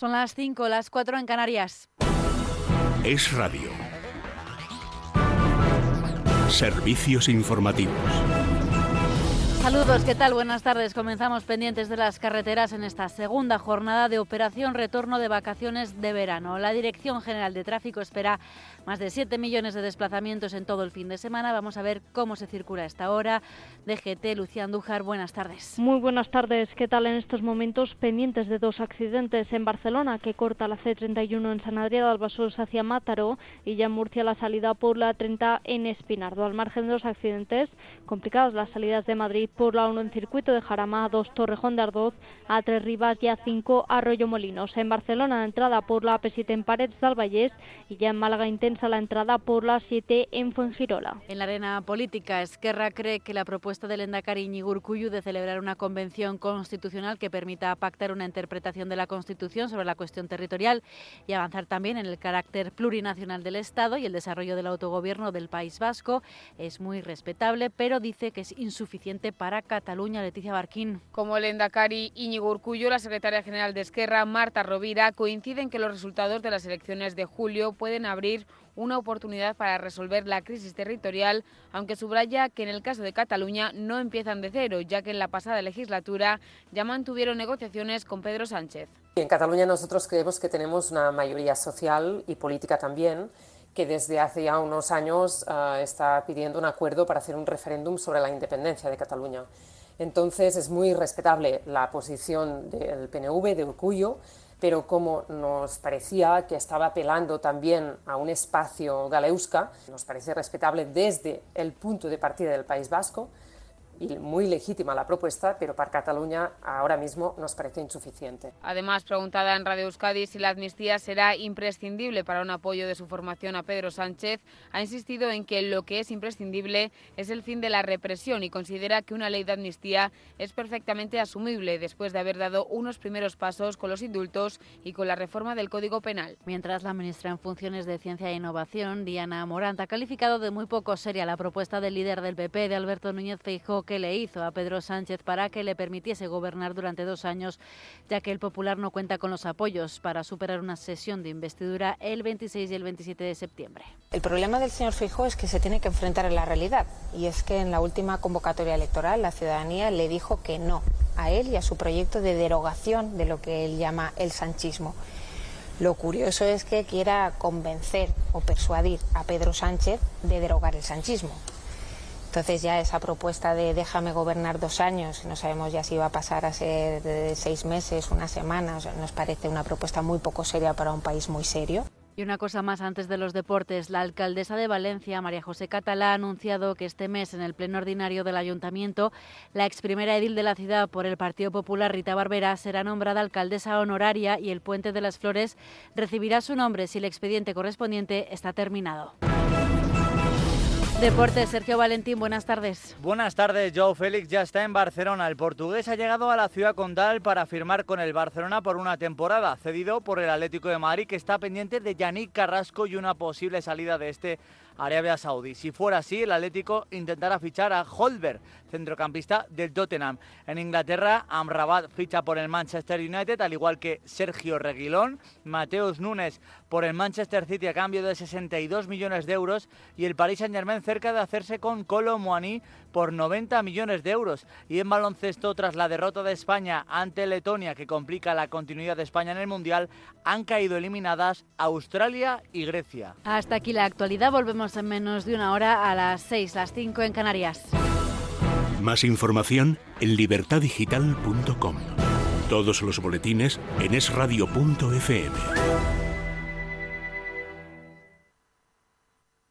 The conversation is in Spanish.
Son las 5, las 4 en Canarias. Es Radio. Servicios informativos. Saludos, ¿qué tal? Buenas tardes. Comenzamos pendientes de las carreteras en esta segunda jornada de operación retorno de vacaciones de verano. La Dirección General de Tráfico espera más de 7 millones de desplazamientos en todo el fin de semana. Vamos a ver cómo se circula esta hora. DGT, Lucía Andújar, buenas tardes. Muy buenas tardes. ¿Qué tal en estos momentos? Pendientes de dos accidentes en Barcelona, que corta la C31 en San Adrián de Albasós hacia Mátaro y ya en Murcia la salida por la 30 en Espinardo. Al margen de los accidentes, complicadas las salidas de Madrid por la 1 en circuito de Jarama, 2 Torrejón de Ardoz, a 3 Rivas y a 5 Arroyo Molinos. En Barcelona, entrada por la AP7 en Paredes del Vallés y ya en Málaga intensa la entrada por la 7 en Fuengirola. En la arena política, Esquerra cree que la propuesta del Endacari Iñigurcuyu de celebrar una convención constitucional que permita pactar una interpretación de la Constitución sobre la cuestión territorial y avanzar también en el carácter plurinacional del Estado y el desarrollo del autogobierno del País Vasco es muy respetable, pero dice que es insuficiente para Cataluña. Leticia Barquín. Como el Endacari Íñigo Urcullo, la secretaria general de Esquerra, Marta Rovira, coinciden que los resultados de las elecciones de julio pueden abrir una oportunidad para resolver la crisis territorial, aunque subraya que en el caso de Cataluña no empiezan de cero, ya que en la pasada legislatura ya mantuvieron negociaciones con Pedro Sánchez. En Cataluña nosotros creemos que tenemos una mayoría social y política también que desde hace ya unos años uh, está pidiendo un acuerdo para hacer un referéndum sobre la independencia de Cataluña. Entonces es muy respetable la posición del PNV, de Urcullo, pero como nos parecía que estaba apelando también a un espacio galeusca, nos parece respetable desde el punto de partida del País Vasco, y muy legítima la propuesta, pero para Cataluña ahora mismo nos parece insuficiente. Además, preguntada en Radio Euskadi si la amnistía será imprescindible para un apoyo de su formación a Pedro Sánchez, ha insistido en que lo que es imprescindible es el fin de la represión y considera que una ley de amnistía es perfectamente asumible después de haber dado unos primeros pasos con los indultos y con la reforma del Código Penal. Mientras la ministra en funciones de Ciencia e Innovación, Diana Morant, ha calificado de muy poco seria la propuesta del líder del PP, de Alberto Núñez Feijóo, que le hizo a Pedro Sánchez para que le permitiese gobernar durante dos años, ya que el Popular no cuenta con los apoyos para superar una sesión de investidura el 26 y el 27 de septiembre. El problema del señor Feijóo es que se tiene que enfrentar a la realidad y es que en la última convocatoria electoral la ciudadanía le dijo que no a él y a su proyecto de derogación de lo que él llama el sanchismo. Lo curioso es que quiera convencer o persuadir a Pedro Sánchez de derogar el sanchismo. Entonces ya esa propuesta de déjame gobernar dos años, no sabemos ya si va a pasar a ser seis meses, una semana, o sea, nos parece una propuesta muy poco seria para un país muy serio. Y una cosa más antes de los deportes. La alcaldesa de Valencia, María José Catalá, ha anunciado que este mes, en el pleno ordinario del ayuntamiento, la ex primera edil de la ciudad por el Partido Popular, Rita Barbera, será nombrada alcaldesa honoraria y el Puente de las Flores recibirá su nombre si el expediente correspondiente está terminado. Deportes, Sergio Valentín, buenas tardes. Buenas tardes, Joe Félix ya está en Barcelona. El portugués ha llegado a la ciudad condal para firmar con el Barcelona por una temporada, cedido por el Atlético de Madrid, que está pendiente de Yannick Carrasco y una posible salida de este Arabia Saudí. Si fuera así, el Atlético intentará fichar a Holberg, centrocampista del Tottenham. En Inglaterra, Amrabat ficha por el Manchester United, al igual que Sergio Reguilón, Mateus Nunes por el Manchester City a cambio de 62 millones de euros y el Paris Saint-Germain cerca de hacerse con Colo Moani por 90 millones de euros. Y en baloncesto, tras la derrota de España ante Letonia, que complica la continuidad de España en el Mundial, han caído eliminadas Australia y Grecia. Hasta aquí la actualidad. Volvemos en menos de una hora a las 6, las 5 en Canarias. Más información en libertadigital.com. Todos los boletines en esradio.fm.